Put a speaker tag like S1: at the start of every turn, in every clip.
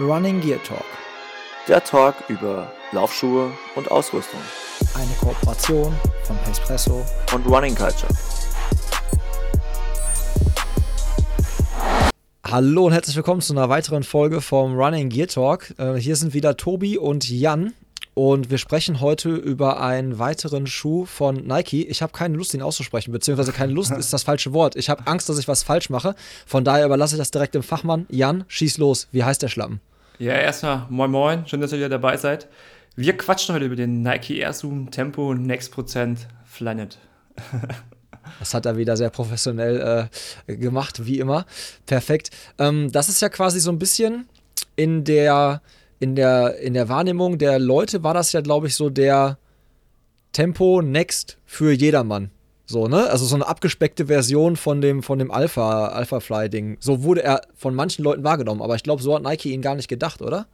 S1: Running Gear Talk.
S2: Der Talk über Laufschuhe und Ausrüstung.
S1: Eine Kooperation von Espresso
S2: und Running Culture.
S1: Hallo und herzlich willkommen zu einer weiteren Folge vom Running Gear Talk. Äh, hier sind wieder Tobi und Jan und wir sprechen heute über einen weiteren Schuh von Nike. Ich habe keine Lust, ihn auszusprechen, beziehungsweise keine Lust ist das falsche Wort. Ich habe Angst, dass ich was falsch mache. Von daher überlasse ich das direkt dem Fachmann. Jan, schieß los. Wie heißt der Schlappen?
S3: Ja, erstmal moin moin. Schön, dass ihr wieder dabei seid. Wir quatschen heute über den Nike Air Zoom Tempo Next Prozent Flyknit.
S1: Das hat er wieder sehr professionell äh, gemacht, wie immer. Perfekt. Ähm, das ist ja quasi so ein bisschen in der in der, in der Wahrnehmung der Leute war das ja, glaube ich, so der Tempo Next für jedermann. So, ne? Also so eine abgespeckte Version von dem, von dem Alpha, Alpha Fly-Ding. So wurde er von manchen Leuten wahrgenommen, aber ich glaube, so hat Nike ihn gar nicht gedacht, oder?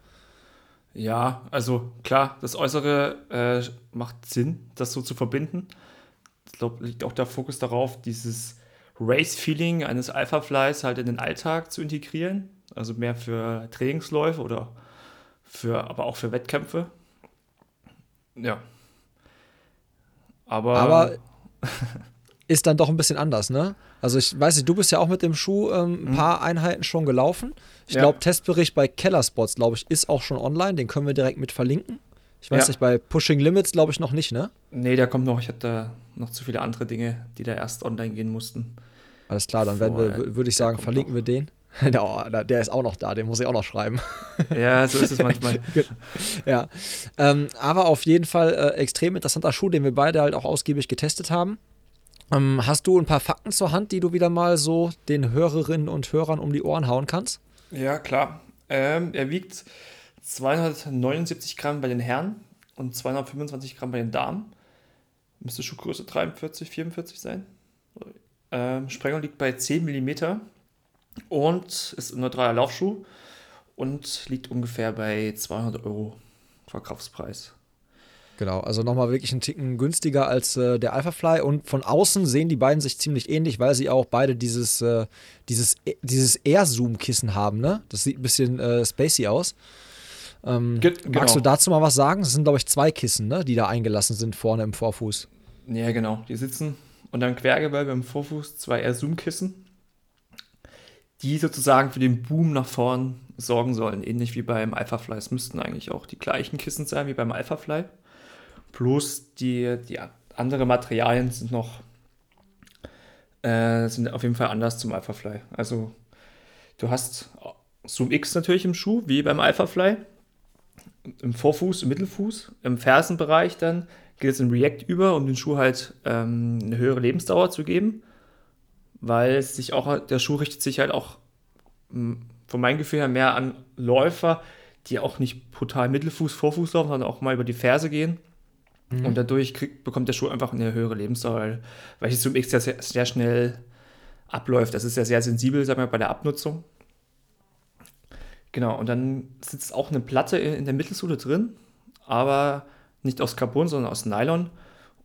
S3: Ja, also klar, das Äußere äh, macht Sinn, das so zu verbinden. Ich glaube, liegt auch der Fokus darauf, dieses Race-Feeling eines Alpha Flies halt in den Alltag zu integrieren. Also mehr für Trainingsläufe oder für, aber auch für Wettkämpfe. Ja. Aber.
S1: Aber ist dann doch ein bisschen anders, ne? Also ich weiß nicht, du bist ja auch mit dem Schuh ähm, ein mhm. paar Einheiten schon gelaufen. Ich ja. glaube, Testbericht bei Kellerspots, glaube ich, ist auch schon online. Den können wir direkt mit verlinken. Ich weiß ja. nicht, bei Pushing Limits glaube ich noch nicht, ne?
S3: Nee, der kommt noch. Ich hatte noch zu viele andere Dinge, die da erst online gehen mussten.
S1: Alles klar, dann werden wir, würde ich sagen, verlinken noch. wir den. der ist auch noch da, den muss ich auch noch schreiben.
S3: Ja, so ist es manchmal.
S1: ja. Ähm, aber auf jeden Fall äh, extrem interessanter Schuh, den wir beide halt auch ausgiebig getestet haben. Ähm, hast du ein paar Fakten zur Hand, die du wieder mal so den Hörerinnen und Hörern um die Ohren hauen kannst?
S3: Ja, klar. Ähm, er wiegt 279 Gramm bei den Herren und 225 Gramm bei den Damen. Müsste Schuhgröße 43, 44 sein. Ähm, Sprengung liegt bei 10 mm und ist ein neutraler Laufschuh und liegt ungefähr bei 200 Euro Verkaufspreis.
S1: Genau, also nochmal wirklich einen Ticken günstiger als äh, der Alphafly und von außen sehen die beiden sich ziemlich ähnlich, weil sie auch beide dieses, äh, dieses, äh, dieses Air-Zoom-Kissen haben, ne? Das sieht ein bisschen äh, spacey aus. Ähm, Ge genau. Magst du dazu mal was sagen? Das sind, glaube ich, zwei Kissen, ne? die da eingelassen sind vorne im Vorfuß.
S3: Ja, genau. Die sitzen unter dem Quergewölbe im Vorfuß, zwei Air-Zoom-Kissen die sozusagen für den Boom nach vorn sorgen sollen, ähnlich wie beim Alphafly. Es müssten eigentlich auch die gleichen Kissen sein wie beim Alphafly. Plus die, die anderen Materialien sind noch äh, sind auf jeden Fall anders zum Alphafly. Also du hast Zoom X natürlich im Schuh, wie beim Alphafly. Im Vorfuß, im Mittelfuß, im Fersenbereich dann geht es in React über, um den Schuh halt ähm, eine höhere Lebensdauer zu geben weil sich auch, der Schuh richtet sich halt auch hm, von meinem Gefühl her mehr an Läufer, die auch nicht brutal Mittelfuß, Vorfuß laufen, sondern auch mal über die Ferse gehen. Mhm. Und dadurch kriegt, bekommt der Schuh einfach eine höhere Lebensdauer, weil es zum X sehr, sehr schnell abläuft. Das ist ja sehr sensibel, sagen wir, bei der Abnutzung. Genau, und dann sitzt auch eine Platte in der Mittelsohle drin, aber nicht aus Carbon, sondern aus Nylon.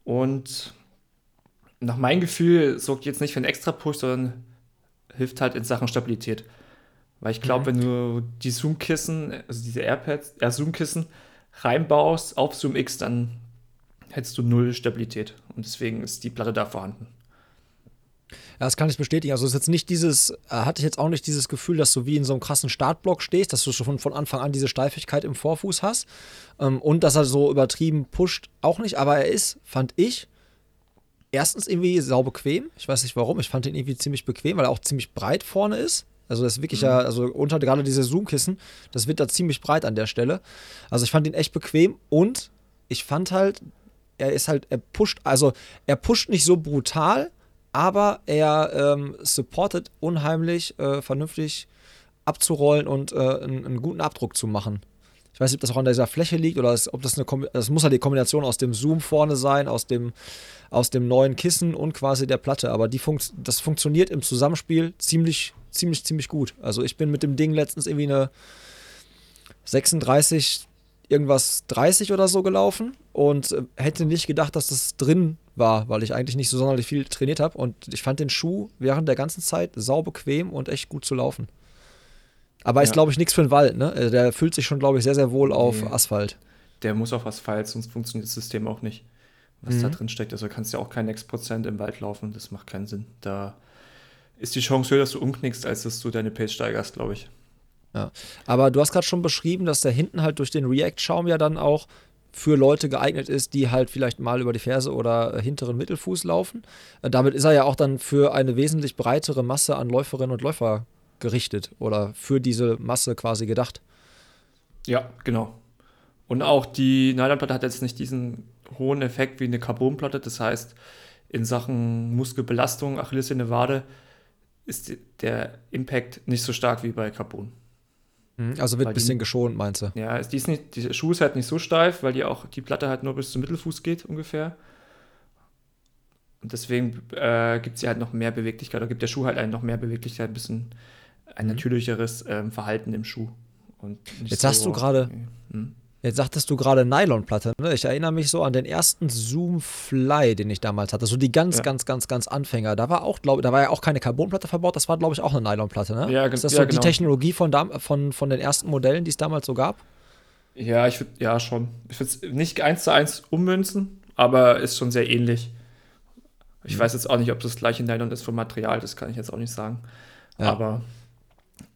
S3: Und nach meinem Gefühl sorgt jetzt nicht für einen extra Push, sondern hilft halt in Sachen Stabilität. Weil ich glaube, mhm. wenn du die Zoom-Kissen, also diese AirPads, äh, Zoom-Kissen reinbaust auf Zoom X, dann hättest du null Stabilität. Und deswegen ist die Platte da vorhanden.
S1: Ja, das kann ich bestätigen. Also es ist jetzt nicht dieses, äh, hatte ich jetzt auch nicht dieses Gefühl, dass du wie in so einem krassen Startblock stehst, dass du schon von Anfang an diese Steifigkeit im Vorfuß hast. Ähm, und dass er so übertrieben pusht, auch nicht. Aber er ist, fand ich, erstens irgendwie sau bequem. Ich weiß nicht warum. Ich fand ihn irgendwie ziemlich bequem, weil er auch ziemlich breit vorne ist. Also das ist wirklich mhm. ja, also unter gerade diese Zoom-Kissen, das wird da ziemlich breit an der Stelle. Also ich fand ihn echt bequem und ich fand halt, er ist halt, er pusht, also er pusht nicht so brutal, aber er ähm, supportet unheimlich äh, vernünftig abzurollen und äh, einen, einen, guten Abdruck zu machen. Ich weiß nicht, ob das auch an dieser Fläche liegt oder ob das eine das muss ja die Kombination aus dem Zoom vorne sein, aus dem, aus dem neuen Kissen und quasi der Platte. Aber die funkt, das funktioniert im Zusammenspiel ziemlich, ziemlich, ziemlich gut. Also ich bin mit dem Ding letztens irgendwie eine 36, irgendwas 30 oder so gelaufen und äh, hätte nicht gedacht, dass das drin war, weil ich eigentlich nicht so sonderlich viel trainiert habe. Und ich fand den Schuh während der ganzen Zeit sau bequem und echt gut zu laufen. Aber ist,
S3: Ja.
S1: glaube ich, nichts für den Wald, ne? Also Der fühlt sich schon, glaube ich, sehr, sehr wohl auf
S3: Nee.
S1: Asphalt.
S3: Der muss auf Asphalt, sonst funktioniert das System auch nicht, was
S1: Mhm.
S3: da drin steckt. Also kannst ja auch kein Next Prozent im Wald laufen, das macht keinen Sinn. Da ist die Chance höher, dass du umknickst, als dass du deine Pace steigerst, glaube ich.
S1: Aber du hast gerade schon beschrieben, dass der hinten halt durch den React-Schaum ja dann auch für Leute geeignet ist, die halt vielleicht mal über die Ferse oder hinteren Mittelfuß laufen. Äh, damit ist er ja auch dann für eine wesentlich breitere Masse an Läuferinnen und Läufer gerichtet oder für diese Masse quasi gedacht.
S3: Ja, genau. Und auch die Nylonplatte hat jetzt nicht diesen hohen Effekt wie eine Carbonplatte. Das heißt, in Sachen Muskelbelastung, Achillessehne, Wade, ist die- der Impact nicht so stark wie bei Carbon.
S1: Also wird ein
S3: die-
S1: bisschen geschont, meinst du?
S3: Ja, ist- die, ist nicht, die Schuh ist halt nicht so steif, weil die auch die Platte halt nur bis zum Mittelfuß geht ungefähr. Und deswegen äh, gibt sie halt noch mehr Beweglichkeit, oder gibt der Schuh halt einen noch mehr Beweglichkeit, ein bisschen ein
S1: Mhm.
S3: natürlicheres ähm, Verhalten im Schuh.
S1: Jetzt sagst du gerade-
S3: Hm.
S1: Jetzt sagtest du gerade Nylonplatte. Ne? Ich erinnere mich so an den ersten Zoom Fly, den ich damals hatte. So die ganz,
S3: Ja.
S1: ganz, ganz, ganz Anfänger. Da war auch, glaube da war ja auch keine Carbonplatte verbaut. Das war, glaube ich, auch eine Nylonplatte. Ne?
S3: Ja,
S1: Ist das
S3: ja,
S1: so die
S3: genau.
S1: Technologie von, von, von den ersten Modellen, die es damals so gab?
S3: Ja, ich würde, ja, schon. Ich würde es nicht eins zu eins ummünzen, aber ist schon sehr ähnlich. Ich
S1: Mhm.
S3: weiß jetzt auch nicht, ob das gleiche Nylon ist vom Material, das kann ich jetzt auch nicht sagen.
S1: Ja.
S3: Aber.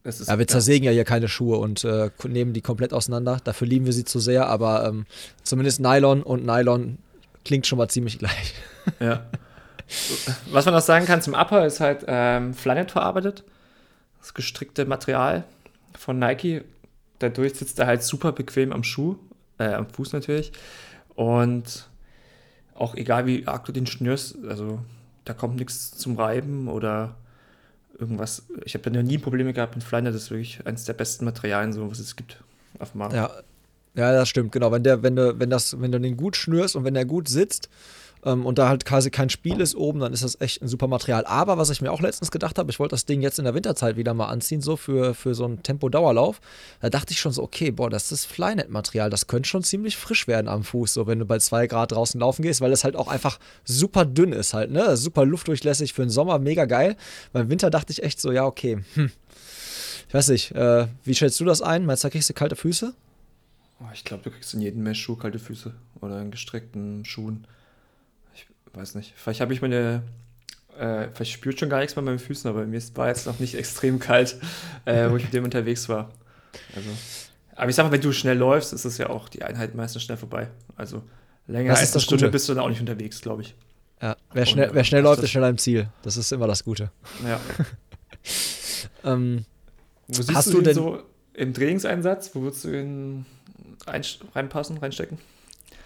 S1: Ja, wir zersägen ja hier keine Schuhe und äh, nehmen die komplett auseinander. Dafür lieben wir sie zu sehr, aber ähm, zumindest Nylon und Nylon klingt schon mal ziemlich gleich.
S3: Ja. Was man noch sagen kann zum Upper ist halt ähm, Flyknit verarbeitet. Das gestrickte Material von Nike. Dadurch sitzt er halt super bequem am Schuh, äh, am Fuß natürlich. Und auch egal wie arg du den schnürst, also da kommt nichts zum Reiben oder irgendwas. Ich habe da noch nie Probleme gehabt mit Flyknit. Das ist wirklich eines der besten Materialien, so was es gibt auf dem Markt.
S1: Ja, ja, das stimmt, genau. Wenn der, wenn du, wenn das, wenn du den gut schnürst und wenn der gut sitzt ähm, und da halt quasi kein Spiel ist oben, dann ist das echt ein super Material. Aber was ich mir auch letztens gedacht habe, ich wollte das Ding jetzt in der Winterzeit wieder mal anziehen, so für, für so einen Tempo-Dauerlauf. Da dachte ich schon so, okay, boah, das ist Flynet-Material, das könnte schon ziemlich frisch werden am Fuß, so wenn du bei zwei Grad draußen laufen gehst, weil es halt auch einfach super dünn ist halt, ne? Super luftdurchlässig für den Sommer, mega geil. Beim Winter dachte ich echt so, ja, okay, hm. Ich weiß nicht, äh, wie stellst du das ein? Meinst du, da kriegst du kalte Füße?
S3: Oh, ich glaube, du kriegst in jedem Mesh-Schuh kalte Füße oder in gestreckten Schuhen. Weiß nicht. Vielleicht habe ich meine. Äh, vielleicht spürt schon gar nichts mehr bei meinen Füßen, aber mir war jetzt noch nicht extrem kalt, äh, wo ich mit dem unterwegs war. Also, aber ich sag mal, wenn du schnell läufst, ist es ja auch die Einheit meistens schnell vorbei. Also länger als eine Stunde
S1: Gute.
S3: bist du dann auch nicht unterwegs, glaube ich.
S1: Ja, wer schnell, wer schnell läuft, ist schneller im Ziel. Das ist immer das Gute.
S3: Ja.
S1: Ähm,
S3: Wo siehst
S1: Hast
S3: du,
S1: du
S3: den
S1: denn-
S3: so im Trainingseinsatz? Wo würdest du ihn rein, reinpassen, reinstecken?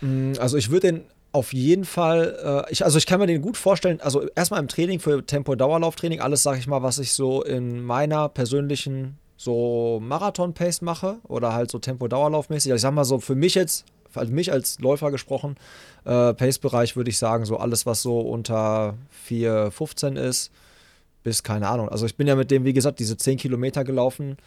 S1: mh, also ich würde den auf jeden Fall, äh, ich, also ich kann mir den gut vorstellen, also erstmal im Training für Tempo-Dauerlauftraining, alles, sag ich mal, was ich so in meiner persönlichen so Marathon-Pace mache oder halt so Tempo-Dauerlaufmäßig. Also ich sag mal so, für mich jetzt, für mich als Läufer gesprochen, äh, Pace-Bereich würde ich sagen, so alles, was so unter 4,15 ist, bis, keine Ahnung. Also ich bin ja mit dem, wie gesagt, diese 10 Kilometer gelaufen.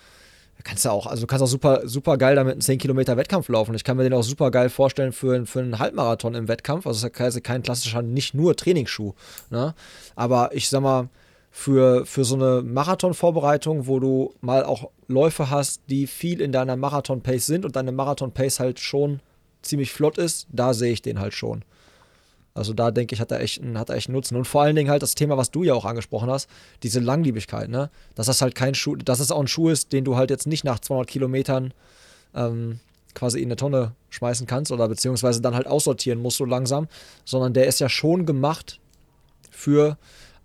S1: Kannst du auch, also kannst auch super, super geil damit einen 10 Kilometer Wettkampf laufen. Ich kann mir den auch super geil vorstellen für, für einen Halbmarathon im Wettkampf. Also es ist kein klassischer, nicht nur Trainingsschuh. Ne? Aber ich sag mal, für, für so eine Marathon-Vorbereitung, wo du mal auch Läufe hast, die viel in deiner Marathon-Pace sind und deine Marathon-Pace halt schon ziemlich flott ist, da sehe ich den halt schon. Also da denke ich, hat er echt, einen- hat er echt Nutzen. Und vor allen Dingen halt das Thema, was du ja auch angesprochen hast, diese Langlebigkeit, ne? Dass das halt kein Schuh, dass es auch ein Schuh ist, den du halt jetzt nicht nach 200 Kilometern ähm, quasi in eine Tonne schmeißen kannst oder beziehungsweise dann halt aussortieren musst so langsam, sondern der ist ja schon gemacht für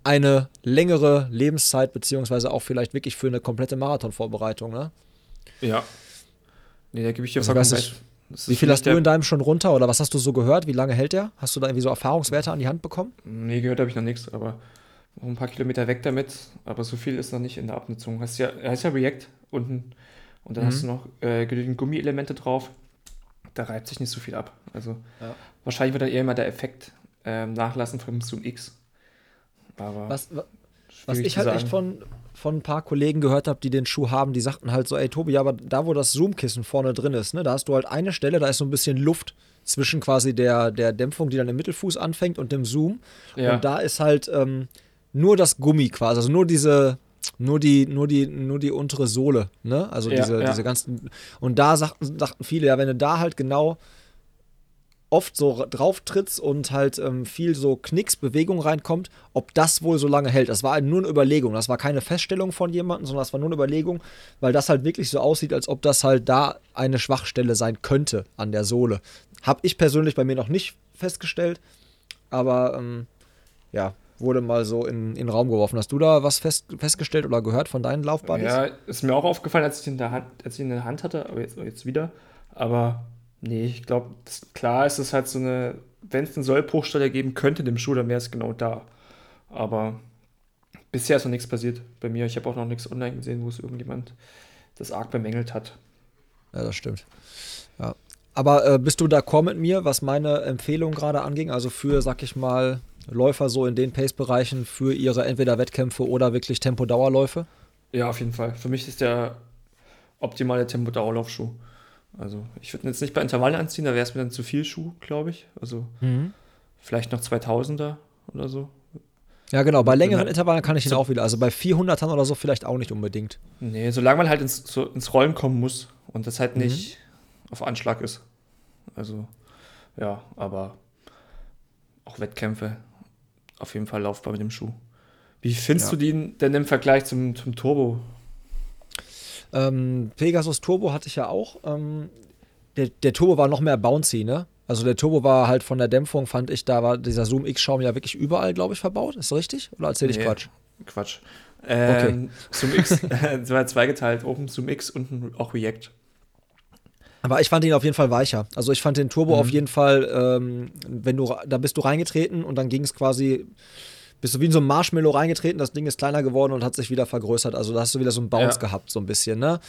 S1: eine längere Lebenszeit, beziehungsweise auch vielleicht wirklich für eine komplette Marathonvorbereitung, ne?
S3: Ja. Nee, da gebe ich dir
S1: Also
S3: vollkommen recht.
S1: Wie viel hast du in deinem schon runter oder was hast du so gehört? Wie lange hält der? Hast du da irgendwie so Erfahrungswerte an die Hand bekommen?
S3: Nee, gehört habe ich noch nichts, aber noch ein paar Kilometer weg damit. Aber so viel ist noch nicht in der Abnutzung. Hast ja, er ist ja React unten und dann
S1: Mhm.
S3: hast du noch äh, genügend Gummielemente drauf. Da reibt sich nicht so viel ab. Also
S1: Ja.
S3: wahrscheinlich wird dann eher mal der Effekt ähm, nachlassen vom Zoom X. Aber
S1: Was, was ich halt
S3: sagen.
S1: echt von, von ein paar Kollegen gehört habe, die den Schuh haben, die sagten halt so, ey Tobi, aber da, wo das Zoom-Kissen vorne drin ist, ne, da hast du halt eine Stelle, da ist so ein bisschen Luft zwischen quasi der, der Dämpfung, die dann im Mittelfuß anfängt und dem Zoom.
S3: ja.
S1: Und da ist halt ähm, nur das Gummi quasi, also nur diese, nur die, nur die, nur die untere Sohle, ne? Also
S3: Ja,
S1: diese,
S3: ja.
S1: diese ganzen. Und da sagten, sagten viele, ja, wenn du da halt genau oft so drauf trittst und halt ähm, viel so Knicks, Bewegung reinkommt, ob das wohl so lange hält. Das war halt nur eine Überlegung. Das war keine Feststellung von jemandem, sondern das war nur eine Überlegung, weil das halt wirklich so aussieht, als ob das halt da eine Schwachstelle sein könnte an der Sohle. Hab ich persönlich bei mir noch nicht festgestellt, aber ähm, ja, wurde mal so in, in den Raum geworfen. Hast du da was fest, festgestellt oder gehört von deinen Laufbahnen?
S3: Ja, ist mir auch aufgefallen, als ich ihn in der Hand, hatte, aber jetzt, jetzt wieder. Aber nee, ich glaube, klar ist es halt so eine, wenn es eine Sollbruchstelle geben könnte in dem Schuh, dann wäre es genau da. Aber bisher ist noch nichts passiert bei mir. Ich habe auch noch nichts online gesehen, wo es irgendjemand das arg bemängelt hat.
S1: Ja, das stimmt. Ja. Aber äh, bist du d'accord mit mir, was meine Empfehlung gerade anging? Also für, sag ich mal, Läufer so in den Pace-Bereichen für ihre entweder Wettkämpfe oder wirklich Tempo-Dauerläufe?
S3: Ja, auf jeden Fall. Für mich ist der optimale Tempo-Dauerlaufschuh. Also ich würde ihn jetzt nicht bei Intervallen anziehen, da wäre es mir dann zu viel Schuh, glaube ich. Also vielleicht noch 2000er oder so.
S1: Ja, genau. Bei längeren
S3: Ja.
S1: Intervallen kann ich ihn
S3: So-
S1: auch wieder. Also bei 400ern oder so vielleicht auch nicht unbedingt.
S3: Nee, solange man halt ins, so ins Rollen kommen muss und das halt nicht auf Anschlag ist. Also, ja, aber auch Wettkämpfe auf jeden Fall laufbar mit dem Schuh. Wie findest
S1: Ja.
S3: du den denn im Vergleich zum, zum Turbo?
S1: Ähm, Pegasus Turbo hatte ich ja auch. Ähm, der, der Turbo war noch mehr bouncy, ne? Also der Turbo war halt von der Dämpfung, fand ich, da war dieser Zoom X-Schaum ja wirklich überall, glaube ich, verbaut. Ist das richtig? Oder erzähle ich
S3: Nee.
S1: Quatsch?
S3: Quatsch. Ähm, Zoom X, es war zweigeteilt, oben Zoom X, unten auch React.
S1: Aber ich fand ihn auf jeden Fall weicher. Also ich fand den Turbo
S3: Mhm.
S1: auf jeden Fall, ähm, wenn du, da bist du reingetreten und dann ging es quasi, bist du wie in so ein Marshmallow reingetreten, das Ding ist kleiner geworden und hat sich wieder vergrößert. Also da hast du wieder so einen Bounce
S3: Ja.
S1: gehabt, so ein bisschen, ne?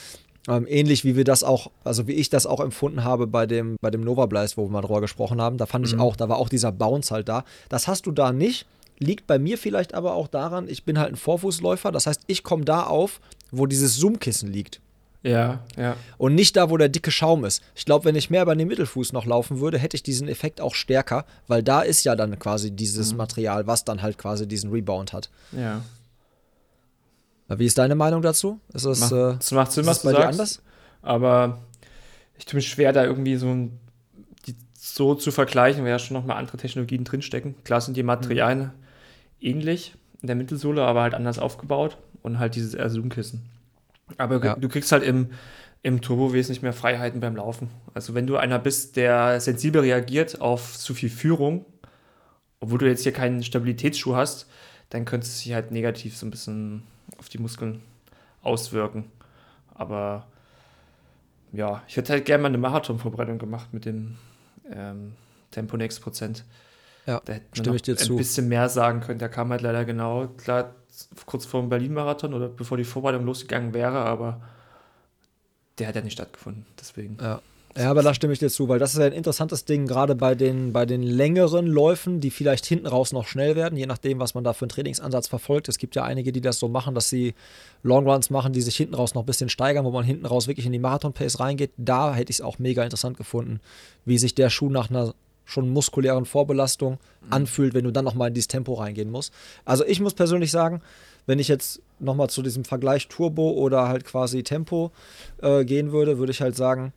S1: Ähm, ähnlich wie wir das auch, also wie ich das auch empfunden habe bei dem, bei dem Nova Blast, wo wir mal drüber gesprochen haben. Da fand ich
S3: Mhm.
S1: auch, da war auch dieser Bounce halt da. Das hast du da nicht. Liegt bei mir vielleicht aber auch daran, ich bin halt ein Vorfußläufer. Das heißt, ich komme da auf, wo dieses Zoomkissen liegt.
S3: Ja, ja.
S1: Und nicht da, wo der dicke Schaum ist. Ich glaube, wenn ich mehr über den Mittelfuß noch laufen würde, hätte ich diesen Effekt auch stärker, weil da ist ja dann quasi dieses Material, was dann halt quasi diesen Rebound hat.
S3: Ja.
S1: Wie ist deine Meinung dazu? Ist das,
S3: Macht,
S1: äh,
S3: das macht Sinn,
S1: ist
S3: was
S1: das
S3: du
S1: bei dir
S3: sagst.
S1: anders?
S3: Aber ich tue mich schwer, da irgendwie so ein, die so zu vergleichen, weil ja schon nochmal andere Technologien drinstecken. Klar sind die Materialien ähnlich in der Mittelsohle, aber halt anders aufgebaut und halt dieses Zoom-Kissen. Aber
S1: Ja.
S3: du kriegst halt im, im Turbo wesentlich mehr Freiheiten beim Laufen. Also wenn du einer bist, der sensibel reagiert auf zu viel Führung, obwohl du jetzt hier keinen Stabilitätsschuh hast, dann könnte es sich halt negativ so ein bisschen auf die Muskeln auswirken. Aber ja, ich hätte halt gerne mal eine Marathonvorbereitung gemacht mit dem ähm, Tempo Next Prozent.
S1: Ja,
S3: Da hätte man
S1: stimme
S3: noch
S1: ich dir
S3: ein
S1: zu.
S3: bisschen mehr sagen können. Der kam halt leider genau, klar, kurz vor dem Berlin-Marathon oder bevor die Vorbereitung losgegangen wäre, aber der hat ja nicht stattgefunden. Deswegen.
S1: Ja. Ja, aber da stimme ich dir zu, weil das ist ein interessantes Ding, gerade bei den, bei den längeren Läufen, die vielleicht hinten raus noch schnell werden, je nachdem, was man da für einen Trainingsansatz verfolgt. Es gibt ja einige, die das so machen, dass sie Longruns machen, die sich hinten raus noch ein bisschen steigern, wo man hinten raus wirklich in die Marathon-Pace reingeht. Da hätte ich es auch mega interessant gefunden, wie sich der Schuh nach einer schon muskulären Vorbelastung anfühlt, wenn du dann nochmal in dieses Tempo reingehen musst. Also ich muss persönlich sagen, wenn ich jetzt nochmal zu diesem Vergleich Turbo oder halt quasi Tempo äh, gehen würde, würde ich halt sagen,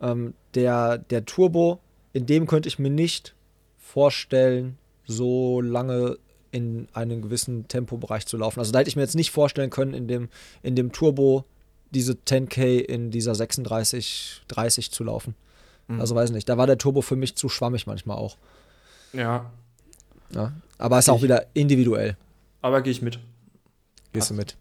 S1: ähm, der, der Turbo, in dem könnte ich mir nicht vorstellen, so lange in einem gewissen Tempobereich zu laufen. Also da hätte ich mir jetzt nicht vorstellen können, in dem, in dem Turbo diese 10K in dieser 36, 30 zu laufen.
S3: Mhm.
S1: Also weiß nicht, da war der Turbo für mich zu schwammig manchmal auch.
S3: Ja,
S1: Ja. Aber ist auch
S3: Ich-
S1: wieder individuell.
S3: aber gehe ich mit.
S1: Gehst du mit.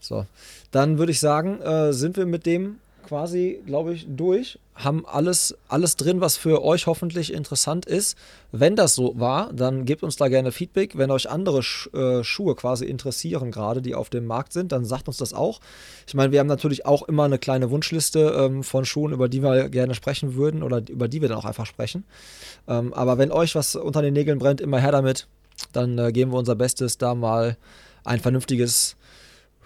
S1: So. Dann würde ich sagen, äh, sind wir mit dem quasi, glaube ich, durch. Haben alles, alles drin, was für euch hoffentlich interessant ist. Wenn das so war, dann gebt uns da gerne Feedback. Wenn euch andere Sch äh, Schuhe quasi interessieren, gerade die auf dem Markt sind, dann sagt uns das auch. Ich meine, wir haben natürlich auch immer eine kleine Wunschliste ähm, von Schuhen, über die wir gerne sprechen würden oder über die wir dann auch einfach sprechen. Ähm, aber wenn euch was unter den Nägeln brennt, immer her damit. Dann äh, geben wir unser Bestes, da mal ein vernünftiges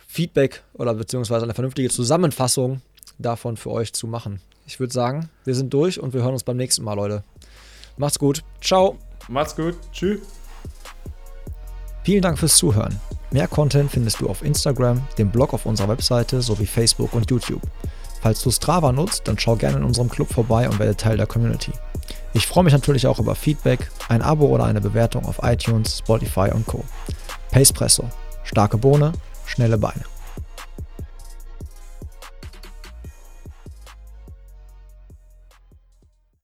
S1: Feedback oder beziehungsweise eine vernünftige Zusammenfassung davon für euch zu machen. Ich würde sagen, wir sind durch und wir hören uns beim nächsten Mal, Leute. Macht's gut. Ciao.
S3: Macht's gut. Tschüss.
S1: Vielen Dank fürs Zuhören. Mehr Content findest du auf Instagram, dem Blog auf unserer Webseite sowie Facebook und YouTube. Falls du Strava nutzt, dann schau gerne in unserem Club vorbei und werde Teil der Community. Ich freue mich natürlich auch über Feedback, ein Abo oder eine Bewertung auf iTunes, Spotify und Co. Pacepresso. Starke Bohne, schnelle Beine.